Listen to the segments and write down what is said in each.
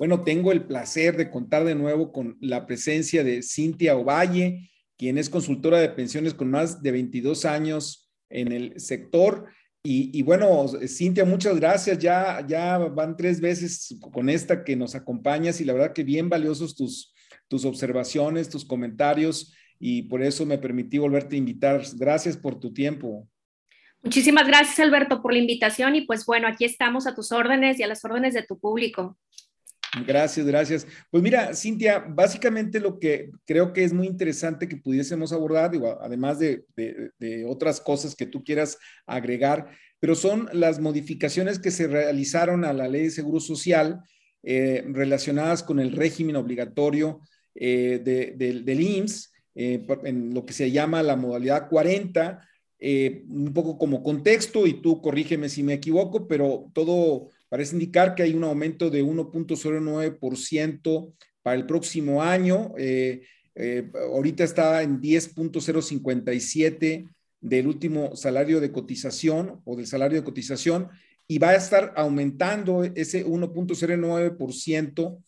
bueno, tengo el placer de contar de nuevo con la presencia de Cintia Ovalle, quien es consultora de pensiones con más de 22 años en el sector. Y, bueno, Cintia, muchas gracias. Ya, ya van tres veces con esta que nos acompañas y la verdad que bien valiosos tus, tus observaciones, tus comentarios y por eso me permití volverte a invitar. Gracias por tu tiempo. Muchísimas gracias, Alberto, por la invitación y pues bueno, aquí estamos a tus órdenes y a las órdenes de tu público. Gracias, gracias. Pues mira, Cintia, básicamente lo que creo que es muy interesante que pudiésemos abordar, además de, otras cosas que tú quieras agregar, pero son las modificaciones que se realizaron a la ley de seguro social eh, relacionadas con el régimen obligatorio eh, del IMSS, eh, en lo que se llama la modalidad 40 eh, un poco como contexto, y tú corrígeme si me equivoco, pero todo parece indicar que hay un aumento de 1.09% para el próximo año. Eh, eh, ahorita está en 10.057 del último salario de cotización o del salario de cotización y va a estar aumentando ese 1.09%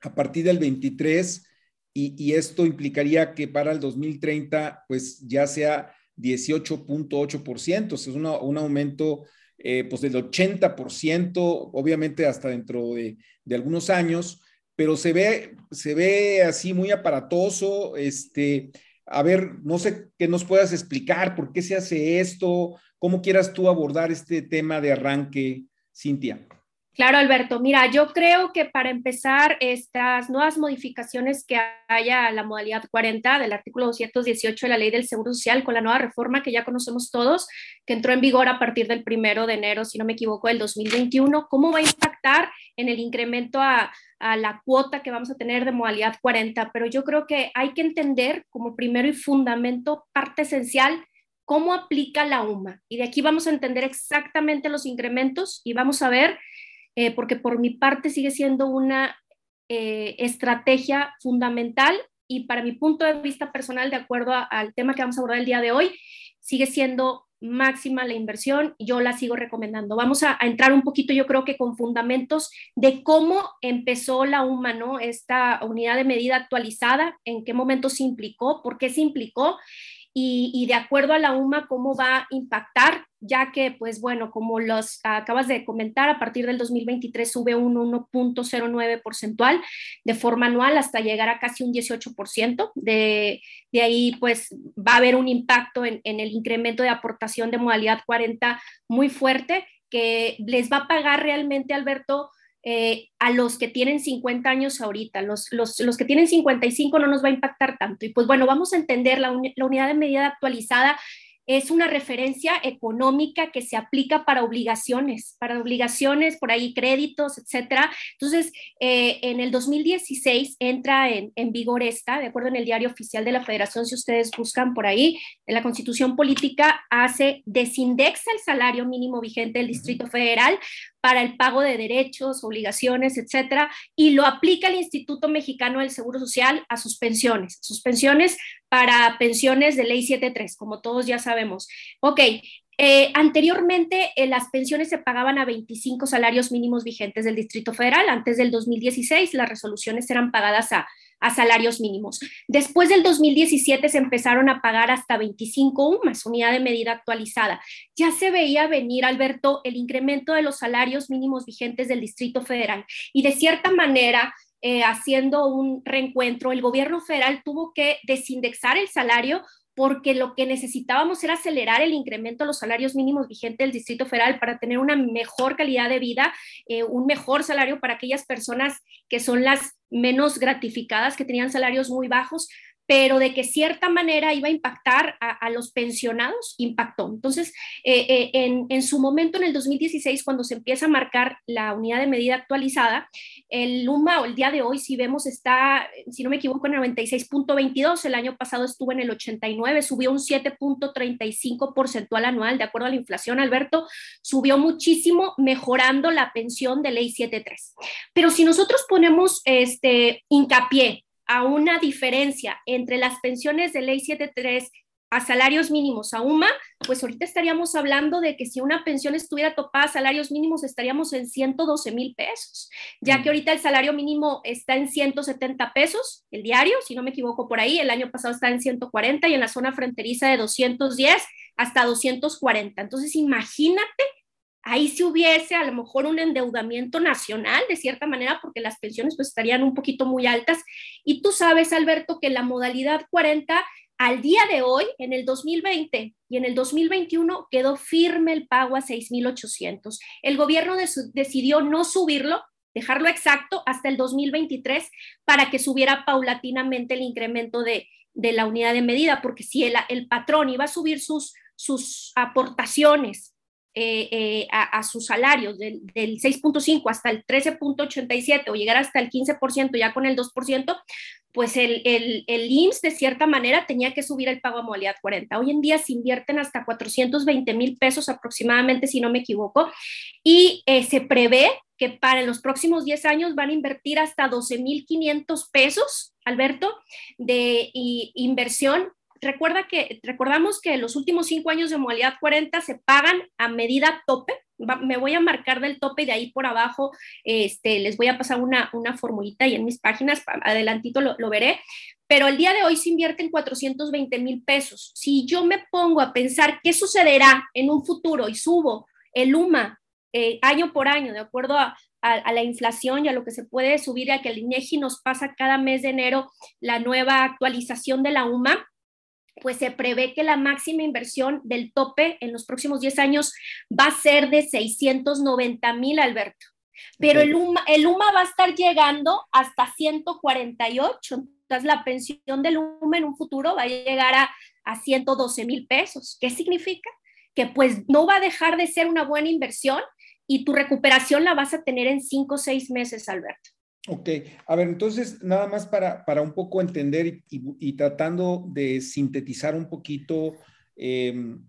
a partir del 23 y, y, esto implicaría que para el 2030 pues ya sea 18.8%, es un aumento eh, pues del 80%, obviamente hasta dentro de, algunos años, pero se ve, se ve así muy aparatoso. Este, a ver, no sé qué nos puedas explicar, por qué se hace esto, cómo quieras tú abordar este tema de arranque, Cintia. Claro, Alberto. Mira, yo creo que para empezar, estas nuevas modificaciones que haya a la modalidad 40 del artículo 218 de la Ley del Seguro Social con la nueva reforma que ya conocemos todos, que entró en vigor a partir del primero de enero, si no me equivoco, del 2021, ¿cómo va a impactar en el incremento a, a la cuota que vamos a tener de modalidad 40? Pero yo creo que hay que entender como primero y fundamento, parte esencial, cómo aplica la UMA. Y de aquí vamos a entender exactamente los incrementos y vamos a ver eh, porque por mi parte sigue siendo una eh, estrategia fundamental y para mi punto de vista personal, de acuerdo al tema que vamos a abordar el día de hoy, sigue siendo máxima la inversión y yo la sigo recomendando. Vamos a, entrar un poquito, yo creo que con fundamentos de cómo empezó la UMA, ¿no? Esta unidad de medida actualizada, en qué momento se implicó, por qué se implicó y, de acuerdo a la UMA, cómo va a impactar, ya que, pues bueno, como los acabas de comentar, a partir del 2023 sube un 1.09 porcentual de forma anual hasta llegar a casi un 18%. De, de ahí, pues va a haber un impacto en, en el incremento de aportación de modalidad 40 muy fuerte que les va a pagar realmente, Alberto, eh, a los que tienen 50 años ahorita. Los, los, los, que tienen 55 no nos va a impactar tanto. Y pues bueno, vamos a entender la, la unidad de medida actualizada es una referencia económica que se aplica para obligaciones, para obligaciones, por ahí créditos, etcétera. Entonces, eh, en el 2016 entra en, en, vigor esta, de acuerdo en el diario oficial de la Federación, si ustedes buscan por ahí, en la Constitución Política hace, desindexa el salario mínimo vigente del Distrito Federal para el pago de derechos, obligaciones, etcétera, y lo aplica el Instituto Mexicano del Seguro Social a sus pensiones, sus pensiones para pensiones de ley 73, como todos ya sabemos. Ok, eh, anteriormente eh, las pensiones se pagaban a 25 salarios mínimos vigentes del Distrito Federal. Antes del 2016 las resoluciones eran pagadas a, a salarios mínimos. Después del 2017 se empezaron a pagar hasta 25 UMAS, unidad de medida actualizada. Ya se veía venir, Alberto, el incremento de los salarios mínimos vigentes del Distrito Federal. Y de cierta manera, eh, haciendo un reencuentro, el gobierno federal tuvo que desindexar el salario porque lo que necesitábamos era acelerar el incremento de los salarios mínimos vigentes del Distrito Federal para tener una mejor calidad de vida, eh, un mejor salario para aquellas personas que son las menos gratificadas, que tenían salarios muy bajos, pero de que cierta manera iba a impactar a, los pensionados, impactó. Entonces, eh, eh, en, su momento, en el 2016, cuando se empieza a marcar la unidad de medida actualizada, el LUMA o el día de hoy, si vemos, está, si no me equivoco, en el 96.22, el año pasado estuvo en el 89, subió un 7.35 porcentual anual, de acuerdo a la inflación, Alberto, subió muchísimo, mejorando la pensión de ley 73. Pero si nosotros ponemos este hincapié a una diferencia entre las pensiones de ley 73 a salarios mínimos a UMA, pues ahorita estaríamos hablando de que si una pensión estuviera topada a salarios mínimos, estaríamos en 112 mil pesos, ya que ahorita el salario mínimo está en 170 pesos el diario, si no me equivoco por ahí, el año pasado está en 140 y en la zona fronteriza de 210 hasta 240. Entonces, imagínate ahí si hubiese a lo mejor un endeudamiento nacional de cierta manera porque las pensiones pues estarían un poquito muy altas y tú sabes Alberto que la modalidad 40 al día de hoy, en el 2020 y en el 2021, quedó firme el pago a 6.800. El gobierno decidió no subirlo, dejarlo exacto hasta el 2023 para que subiera paulatinamente el incremento de, la unidad de medida, porque si el, el patrón iba a subir sus, sus aportaciones eh, eh, a, sus salarios del, 6.5 hasta el 13.87 o llegar hasta el 15% ya con el 2%, pues el, el, el, IMSS de cierta manera tenía que subir el pago a modalidad 40. Hoy en día se invierten hasta 420 mil pesos aproximadamente, si no me equivoco, y eh, se prevé que para los próximos 10 años van a invertir hasta 12 mil 500 pesos, Alberto, de inversión recuerda que, recordamos que los últimos cinco años de modalidad 40 se pagan a medida tope. me voy a marcar del tope y de ahí por abajo este, les voy a pasar una, una formulita y en mis páginas, adelantito lo, veré. Pero el día de hoy se invierte en 420 mil pesos. Si yo me pongo a pensar qué sucederá en un futuro y subo el UMA eh, año por año, de acuerdo a, a, la inflación y a lo que se puede subir, a que el INEGI nos pasa cada mes de enero la nueva actualización de la UMA, pues se prevé que la máxima inversión del tope en los próximos 10 años va a ser de 690 mil, Alberto. Pero el, UMA, el UMA va a estar llegando hasta 148. Entonces, la pensión del UMA en un futuro va a llegar a, a 112 mil pesos. ¿Qué significa? Que pues no va a dejar de ser una buena inversión y tu recuperación la vas a tener en 5 o 6 meses, Alberto. Ok, a ver, entonces nada más para, para un poco entender y, tratando de sintetizar un poquito em,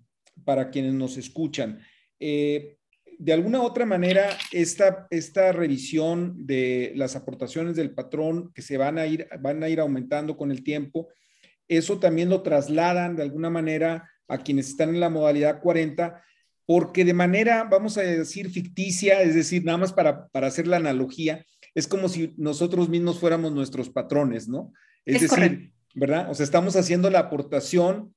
para quienes nos escuchan. Eh, de alguna otra manera, esta, esta revisión de las aportaciones del patrón que se van a, ir, van a ir aumentando con el tiempo, eso también lo trasladan de alguna manera a quienes están en la modalidad 40, porque de manera, vamos a decir, ficticia, es decir, nada más para, para hacer la analogía, es como si nosotros mismos fuéramos nuestros patrones, ¿no? Es, decir, ¿verdad? O sea, estamos haciendo la aportación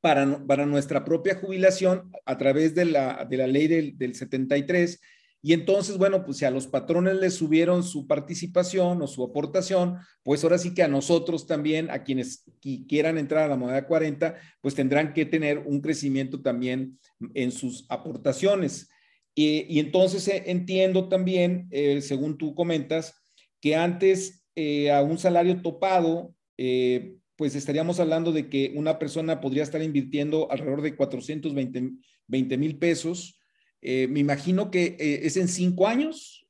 para, para nuestra propia jubilación a través de la, de la ley del, del 73. Y entonces, bueno, pues si a los patrones les subieron su participación o su aportación, pues ahora sí que a nosotros también, a quienes quieran entrar a la moneda 40, pues tendrán que tener un crecimiento también en sus aportaciones. Y, entonces eh, entiendo también, eh, según tú comentas, que antes eh, a un salario topado, pues estaríamos hablando de que una persona podría estar invirtiendo alrededor de 420 mil pesos. me imagino que es en cinco años.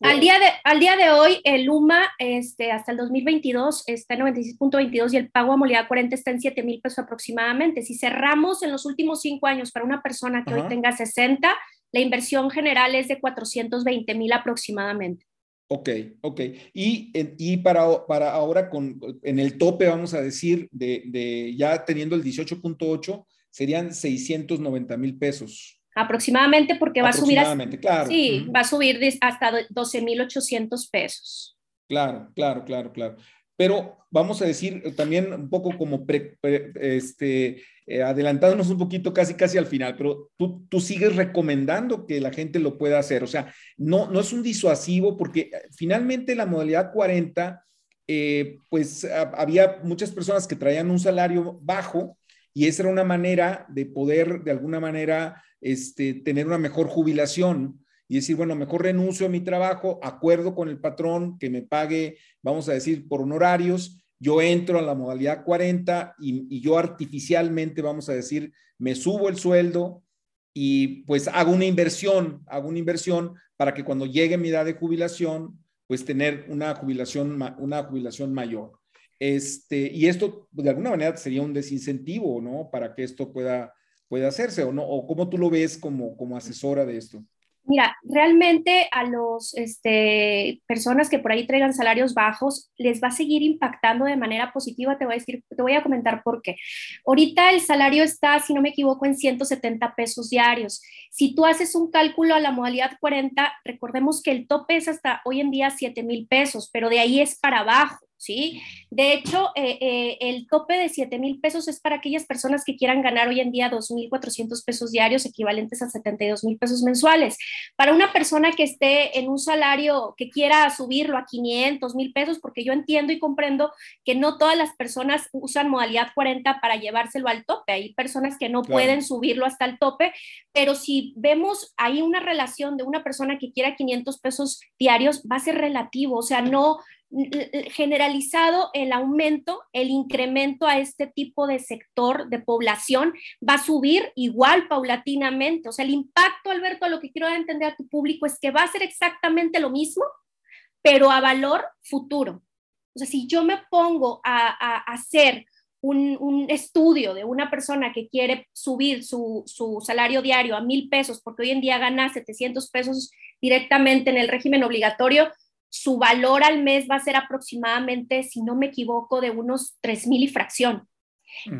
Al día, de, al día de hoy, el UMA este, hasta el 2022 está en 96.22 y el pago a modalidad 40 está en 7 mil pesos aproximadamente. Si cerramos en los últimos cinco años para una persona que hoy tenga 60, la inversión general es de 420 mil aproximadamente. Ok, ok. Y, y para, para ahora, con, en el tope, vamos a decir, de, de ya teniendo el 18.8, serían 690 mil pesos aproximadamente porque va a subir claro. Sí, va a subir hasta 12.800 pesos. Claro, claro, claro, claro. Pero vamos a decir eh, también un poco como este, eh, adelantándonos un poquito casi casi al final, pero tú, tú sigues recomendando que la gente lo pueda hacer. O sea, no, no es un disuasivo porque eh, finalmente la modalidad 40, pues había muchas personas que traían un salario bajo y esa era una manera de poder de alguna manera este, tener una mejor jubilación y decir, bueno, mejor renuncio a mi trabajo, acuerdo con el patrón que me pague, vamos a decir, por honorarios yo entro a la modalidad 40 y, yo artificialmente, vamos a decir, me subo el sueldo y pues hago una inversión, hago una inversión para que cuando llegue mi edad de jubilación, pues tener una jubilación, una jubilación mayor. Este, y esto de alguna manera sería un desincentivo, ¿no? Para que esto pueda, pueda hacerse, ¿o no? ¿O cómo tú lo ves como, como asesora de esto? Mira, realmente a los este, personas que por ahí traigan salarios bajos les va a seguir impactando de manera positiva. Te voy a decir, te voy a comentar por qué. Ahorita el salario está, si no me equivoco, en 170 pesos diarios. Si tú haces un cálculo a la modalidad 40, recordemos que el tope es hasta hoy en día 7 mil pesos, pero de ahí es para abajo. ¿Sí? De hecho, eh, eh, el tope de 7 mil pesos es para aquellas personas que quieran ganar hoy en día 2.400 pesos diarios, equivalentes a 72 mil pesos mensuales. Para una persona que esté en un salario que quiera subirlo a 500 mil pesos, porque yo entiendo y comprendo que no todas las personas usan modalidad 40 para llevárselo al tope. Hay personas que no pueden subirlo hasta el tope, pero si vemos ahí una relación de una persona que quiera 500 pesos diarios, va a ser relativo, o sea, no, generalizado el aumento, el incremento a este tipo de sector de población va a subir igual paulatinamente. O sea, el impacto, Alberto, lo que quiero entender a tu público es que va a ser exactamente lo mismo, pero a valor futuro. O sea, si yo me pongo a, hacer un, estudio de una persona que quiere subir su, su, salario diario a mil pesos, porque hoy en día gana 700 pesos directamente en el régimen obligatorio, su valor al mes va a ser aproximadamente, si no me equivoco, de unos 3 mil y fracción,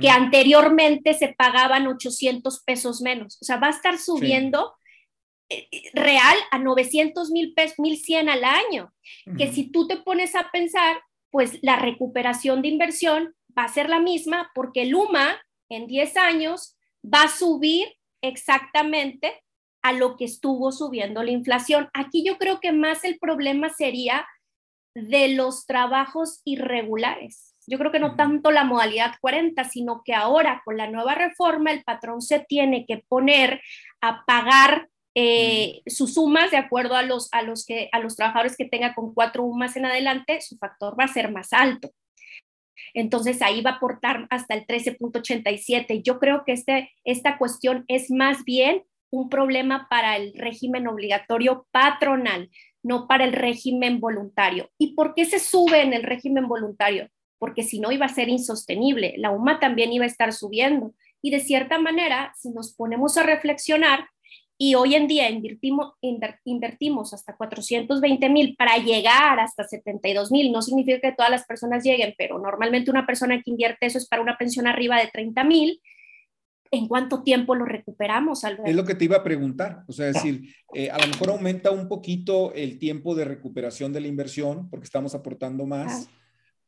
que anteriormente se pagaban 800 pesos menos. O sea, va a estar subiendo eh, eh, real a 900 mil pesos, 1100 al año, que si tú te pones a pensar, pues la recuperación de inversión va a ser la misma porque el UMA en 10 años va a subir exactamente a lo que estuvo subiendo la inflación. Aquí yo creo que más el problema sería de los trabajos irregulares. Yo creo que no tanto la modalidad 40, sino que ahora con la nueva reforma el patrón se tiene que poner a pagar eh, sus sumas de acuerdo a los, a, los que, a los trabajadores que tenga con cuatro UMAS en adelante, su factor va a ser más alto. Entonces ahí va a aportar hasta el 13.87. Yo creo que este, esta cuestión es más bien un problema para el régimen obligatorio patronal, no para el régimen voluntario. ¿Y por qué se sube en el régimen voluntario? Porque si no iba a ser insostenible, la UMA también iba a estar subiendo. Y de cierta manera, si nos ponemos a reflexionar, y hoy en día invertimos, hasta 420 mil para llegar hasta 72 mil. No significa que todas las personas lleguen, pero normalmente una persona que invierte eso es para una pensión arriba de 30 mil. ¿En cuánto tiempo lo recuperamos, Alberto? Es lo que te iba a preguntar, o sea, es decir, eh, a lo mejor aumenta un poquito el tiempo de recuperación de la inversión porque estamos aportando más.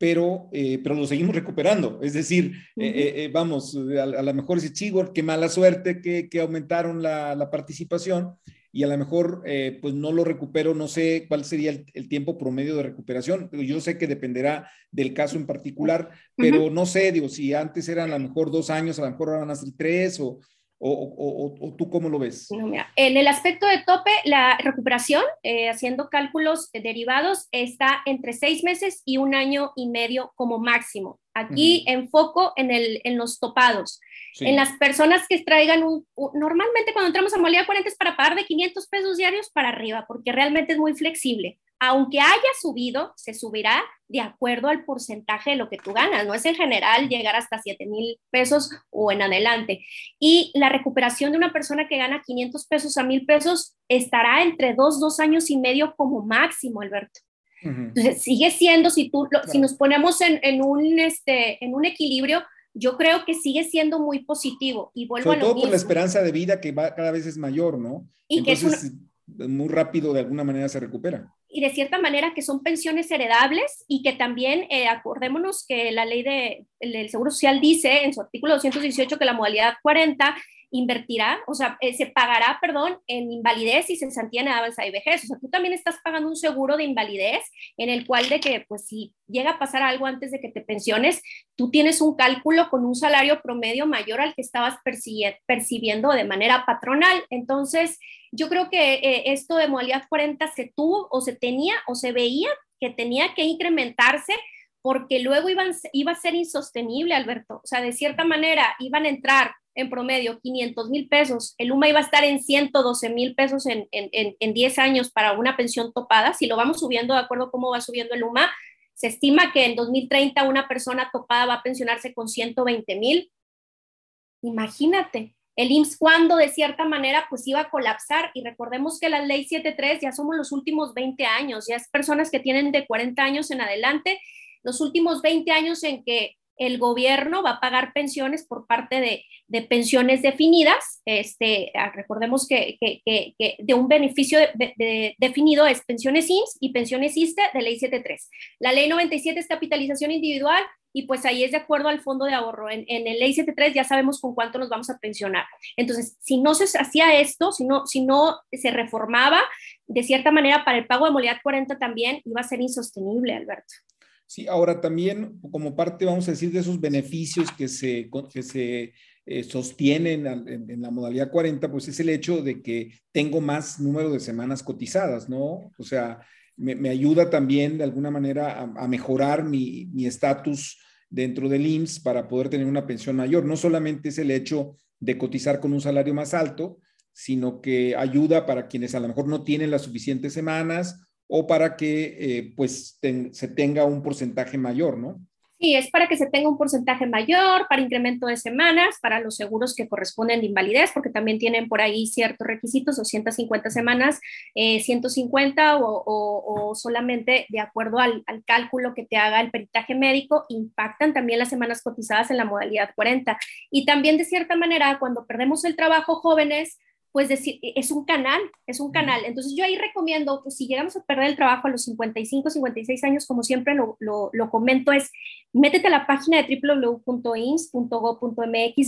Pero, eh, pero lo seguimos recuperando. Es decir, eh, vamos, a, lo mejor dice Chigor, qué mala suerte que, que aumentaron la, la, participación, y a lo mejor eh, pues no lo recupero, no sé cuál sería el, tiempo promedio de recuperación. Yo sé que dependerá del caso en particular, pero no sé, digo, si antes eran a lo mejor dos años, a lo mejor van a ser tres o, o, o, tú cómo lo ves? en el aspecto de tope, la recuperación, eh, haciendo cálculos derivados, está entre seis meses y un año y medio como máximo. Aquí enfoco en, el, en los topados. En las personas que traigan un, Normalmente cuando entramos a modalidad 40 es para pagar de 500 pesos diarios para arriba, porque realmente es muy flexible. Aunque haya subido, se subirá de acuerdo al porcentaje de lo que tú ganas. No es en general llegar hasta 7 mil pesos o en adelante. Y la recuperación de una persona que gana 500 pesos a mil pesos estará entre dos, dos años y medio como máximo, Alberto. Entonces, sigue siendo, si, tú, si nos ponemos en, en, un, este, en un equilibrio, yo creo que sigue siendo muy positivo. Y vuelvo Sobre todo por la esperanza de vida que va, cada vez es mayor, ¿no? Y Entonces, que es muy rápido de alguna manera se recupera. Y de cierta manera que son pensiones heredables y que también, eh, acordémonos que la ley de, del Seguro Social dice en su artículo 218 que la modalidad 40 invertirá, o sea, eh, se pagará, perdón, en invalidez y cesantía en avanzada y vejez. O sea, tú también estás pagando un seguro de invalidez en el cual de que, pues, si llega a pasar algo antes de que te pensiones, tú tienes un cálculo con un salario promedio mayor al que estabas percibiendo de manera patronal. Entonces, yo creo que eh, esto de modalidad 40 se tuvo o se tenía o se veía que tenía que incrementarse porque luego iban, iba a ser insostenible, Alberto. O sea, de cierta manera iban a entrar en promedio 500 mil pesos, el UMA iba a estar en 112 mil pesos en, en, en, 10 años para una pensión topada. Si lo vamos subiendo de acuerdo a cómo va subiendo el UMA, se estima que en 2030 una persona topada va a pensionarse con 120 mil. Imagínate, el IMSS cuando de cierta manera pues iba a colapsar y recordemos que la ley 73 ya somos los últimos 20 años, ya es personas que tienen de 40 años en adelante, los últimos 20 años en que el gobierno va a pagar pensiones por parte de, pensiones definidas. Este, ah, recordemos que, de un beneficio de, definido es pensiones IMSS y pensiones ISTE de ley 73. La ley 97 es capitalización individual y pues ahí es de acuerdo al fondo de ahorro. En, en ley 73 ya sabemos con cuánto nos vamos a pensionar. Entonces, si no se hacía esto, si no, si no se reformaba, de cierta manera para el pago de modalidad 40 también iba a ser insostenible, Alberto. Sí, ahora también como parte, vamos a decir, de esos beneficios que se, que se eh, sostienen en, la modalidad 40, pues es el hecho de que tengo más número de semanas cotizadas, ¿no? O sea, me, ayuda también de alguna manera a, mejorar mi estatus dentro del IMSS para poder tener una pensión mayor. No solamente es el hecho de cotizar con un salario más alto, sino que ayuda para quienes a lo mejor no tienen las suficientes semanas o para que eh, pues se tenga un porcentaje mayor, ¿no? Sí, es para que se tenga un porcentaje mayor, para incremento de semanas, para los seguros que corresponden de invalidez, porque también tienen por ahí ciertos requisitos, 250 semanas, 150 eh, o, solamente de acuerdo al, al, cálculo que te haga el peritaje médico, impactan también las semanas cotizadas en la modalidad 40. Y también de cierta manera, cuando perdemos el trabajo jóvenes, pues decir, e, es un canal, es un canal. Entonces yo ahí recomiendo, pues si llegamos a perder el trabajo a los 55, 56 años, como siempre lo, lo, lo comento, es métete a la página de www.ins.go.mx,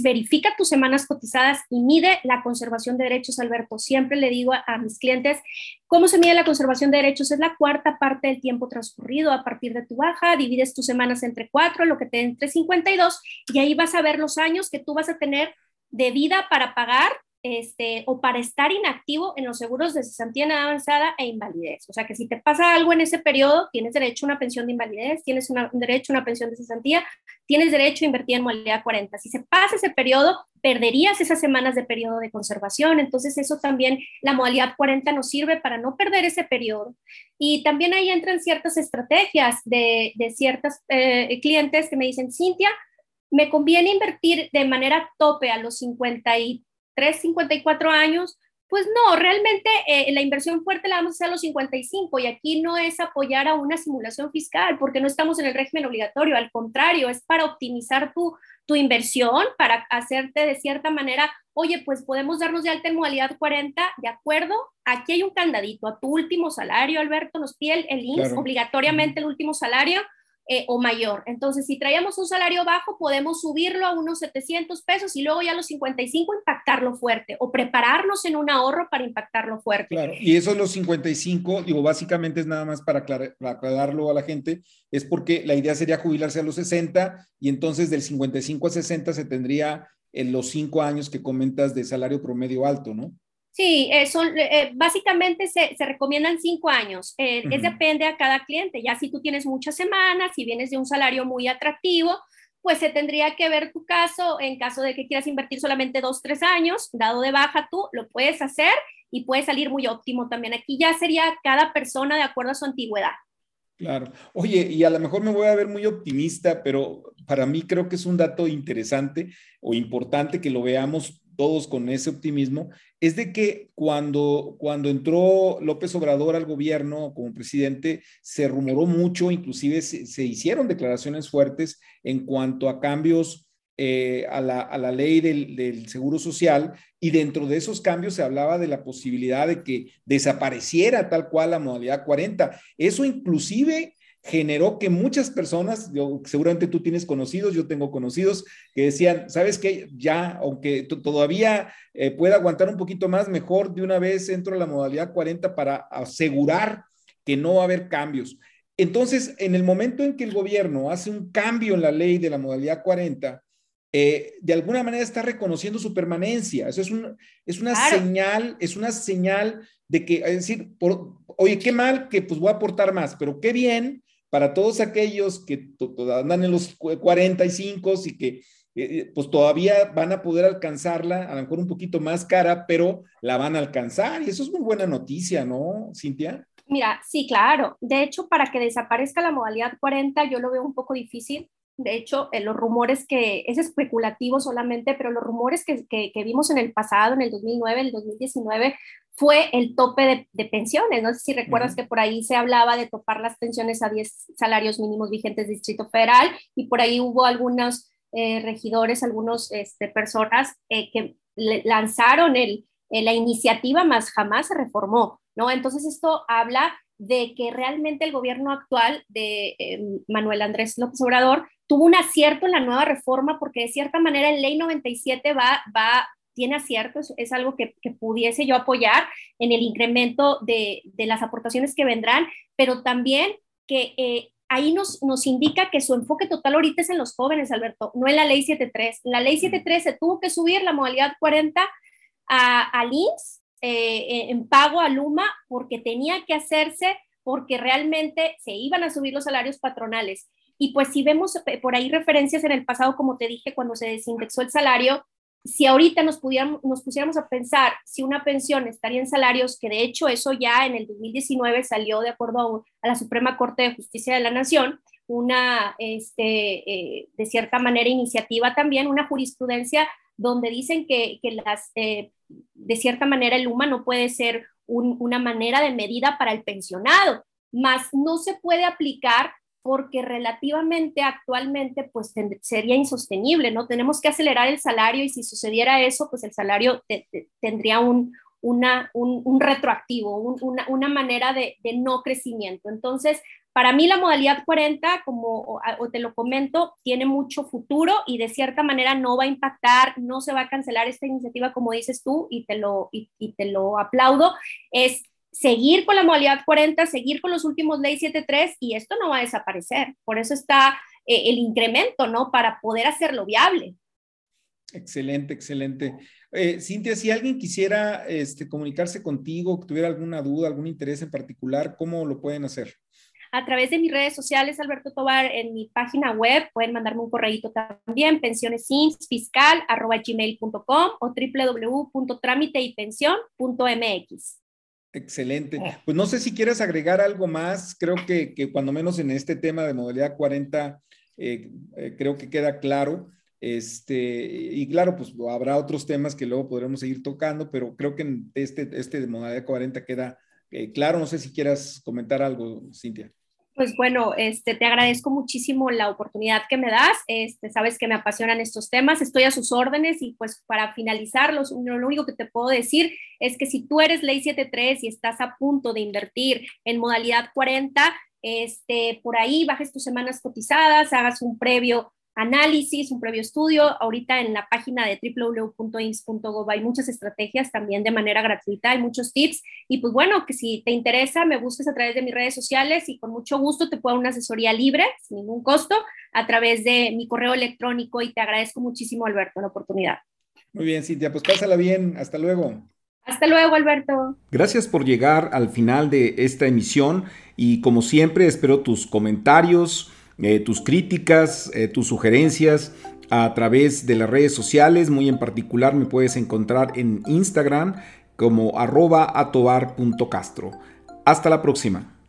verifica tus semanas cotizadas y mide la conservación de derechos, Alberto. Siempre le digo a, a mis clientes, ¿cómo se mide la conservación de derechos? Es la cuarta parte del tiempo transcurrido a partir de tu baja, divides tus semanas entre cuatro, lo que te entre 52, y ahí vas a ver los años que tú vas a tener de vida para pagar este, o para estar inactivo en los seguros de cesantía avanzada e invalidez. O sea que si te pasa algo en ese periodo, tienes derecho a una pensión de invalidez, tienes derecho a una pensión de cesantía, tienes derecho a invertir en modalidad 40. Si se pasa ese periodo, perderías esas semanas de periodo de conservación. Entonces eso también, la modalidad 40 nos sirve para no perder ese periodo. Y también ahí entran ciertas estrategias de, de ciertos eh, clientes que me dicen, Cintia, me conviene invertir de manera tope a los 50 y 54 años, pues no, realmente eh, la inversión fuerte la vamos a hacer a los 55 y aquí no es apoyar a una simulación fiscal porque no estamos en el régimen obligatorio, al contrario, es para optimizar tu, tu inversión, para hacerte de cierta manera, oye, pues podemos darnos de alta en modalidad 40, de acuerdo, aquí hay un candadito a tu último salario, Alberto, nos pide el, INS obligatoriamente el último salario, eh, o mayor. Entonces, si traíamos un salario bajo, podemos subirlo a unos 700 pesos y luego ya a los 55 impactarlo fuerte o prepararnos en un ahorro para impactarlo fuerte. Claro, y eso los 55, digo, básicamente es nada más para, aclararlo a la gente, es porque la idea sería jubilarse a los 60 y entonces del 55 a 60 se tendría en los cinco años que comentas de salario promedio alto, ¿no? Sí, eh, son, eh, básicamente se, se, recomiendan cinco años. Eh, es depende a cada cliente. Ya si tú tienes muchas semanas, si vienes de un salario muy atractivo, pues se tendría que ver tu caso. En caso de que quieras invertir solamente dos, tres años, dado de baja tú, lo puedes hacer y puede salir muy óptimo también. Aquí ya sería cada persona de acuerdo a su antigüedad. Claro. Oye, y a lo mejor me voy a ver muy optimista, pero para mí creo que es un dato interesante o importante que lo veamos todos con ese optimismo, es de que cuando, cuando entró López Obrador al gobierno como presidente, se rumoró mucho, inclusive se, hicieron declaraciones fuertes en cuanto a cambios eh, a, la, a, la, ley del, del, Seguro Social y dentro de esos cambios se hablaba de la posibilidad de que desapareciera tal cual la modalidad 40. Eso inclusive generó que muchas personas, yo, seguramente tú tienes conocidos, yo tengo conocidos, que decían, ¿sabes qué? Ya, aunque todavía eh, pueda aguantar un poquito más, mejor de una vez entro a la modalidad 40 para asegurar que no va a haber cambios. Entonces, en el momento en que el gobierno hace un cambio en la ley de la modalidad 40, eh, de alguna manera está reconociendo su permanencia. Eso es, un, es una señal, es una señal de que, es decir, por, oye, qué mal que pues voy a aportar más, pero qué bien para todos aquellos que andan en los 45 y que eh, eh, pues todavía van a poder alcanzarla, a lo mejor un poquito más cara, pero la van a alcanzar. Y eso es muy buena noticia, ¿no, Cintia? Mira, sí, claro. De hecho, para que desaparezca la modalidad 40, yo lo veo un poco difícil. De hecho, eh, los rumores que es especulativo solamente, pero los rumores que, que, vimos en el pasado, en el 2009, el 2019, fue el tope de, pensiones. No sé si recuerdas que por ahí se hablaba de topar las pensiones a 10 salarios mínimos vigentes del Distrito Federal y por ahí hubo algunos eh, regidores, algunas este, personas eh, que lanzaron el, la iniciativa, más jamás se reformó. ¿no? Entonces esto habla de que realmente el gobierno actual de Manuel Andrés López Obrador tuvo un acierto en la nueva reforma porque de cierta manera en ley 97 va, va tiene aciertos, es algo que, pudiese yo apoyar en el incremento de, las aportaciones que vendrán, pero también que eh, ahí nos, nos indica que su enfoque total ahorita es en los jóvenes, Alberto, no en la ley 73. La ley 73 se tuvo que subir la modalidad 40 a, a LINS eh, en pago a Luma porque tenía que hacerse porque realmente se iban a subir los salarios patronales. Y pues si vemos eh, por ahí referencias en el pasado, como te dije, cuando se desindexó el salario, si ahorita nos, pudiéramos, nos pusiéramos a pensar si una pensión estaría en salarios, que de hecho eso ya en el 2019 salió de acuerdo a, la Suprema Corte de Justicia de la Nación, una, este, eh, de cierta manera, iniciativa también, una jurisprudencia donde dicen que, que las, eh, de cierta manera el UMA no puede ser una manera de medida para el pensionado, más no se puede aplicar porque relativamente actualmente pues sería insostenible, ¿no? Tenemos que acelerar el salario y si sucediera eso, pues el salario tendría un, una, un, retroactivo, una, una, manera de, de, no crecimiento. Entonces, para mí la modalidad 40, como te lo comento, tiene mucho futuro y de cierta manera no va a impactar, no se va a cancelar esta iniciativa como dices tú y te lo, y, y te lo aplaudo. Es seguir con la modalidad 40, seguir con los últimos ley 73 y esto no va a desaparecer. Por eso está eh, el incremento, ¿no? Para poder hacerlo viable. Excelente, excelente. Eh, Cintia, si alguien quisiera este, comunicarse contigo, que tuviera alguna duda, algún interés en particular, ¿cómo lo pueden hacer? A través de mis redes sociales, Alberto Tobar, en mi página web, pueden mandarme un correo también, pensionesfiscal.gmail.com o www.trámiteypensión.mx. Excelente. Ah. Pues no sé si quieres agregar algo más. Creo que, cuando menos en este tema de modalidad 40, eh, eh, creo que queda claro. Este, y claro, pues habrá otros temas que luego podremos seguir tocando, pero creo que en este, este de modalidad 40 queda eh, claro. No sé si quieras comentar algo, Cintia. Pues bueno, este, te agradezco muchísimo la oportunidad que me das. Este, sabes que me apasionan estos temas, estoy a sus órdenes y pues para finalizar, lo único que te puedo decir es que si tú eres ley 73 y estás a punto de invertir en modalidad 40, este, por ahí bajes tus semanas cotizadas, hagas un previo análisis, un previo estudio. Ahorita en la página de www.ins.gov hay muchas estrategias también de manera gratuita, hay muchos tips. Y pues bueno, que si te interesa, me busques a través de mis redes sociales y con mucho gusto te puedo dar una asesoría libre, sin ningún costo, a través de mi correo electrónico. Y te agradezco muchísimo, Alberto, la oportunidad. Muy bien, Cintia, pues pásala bien. Hasta luego. Hasta luego, Alberto. Gracias por llegar al final de esta emisión y como siempre espero tus comentarios eh, tus críticas, eh, tus sugerencias a través de las redes sociales. Muy en particular me puedes encontrar en Instagram como arroba atobar.castro. Hasta la próxima.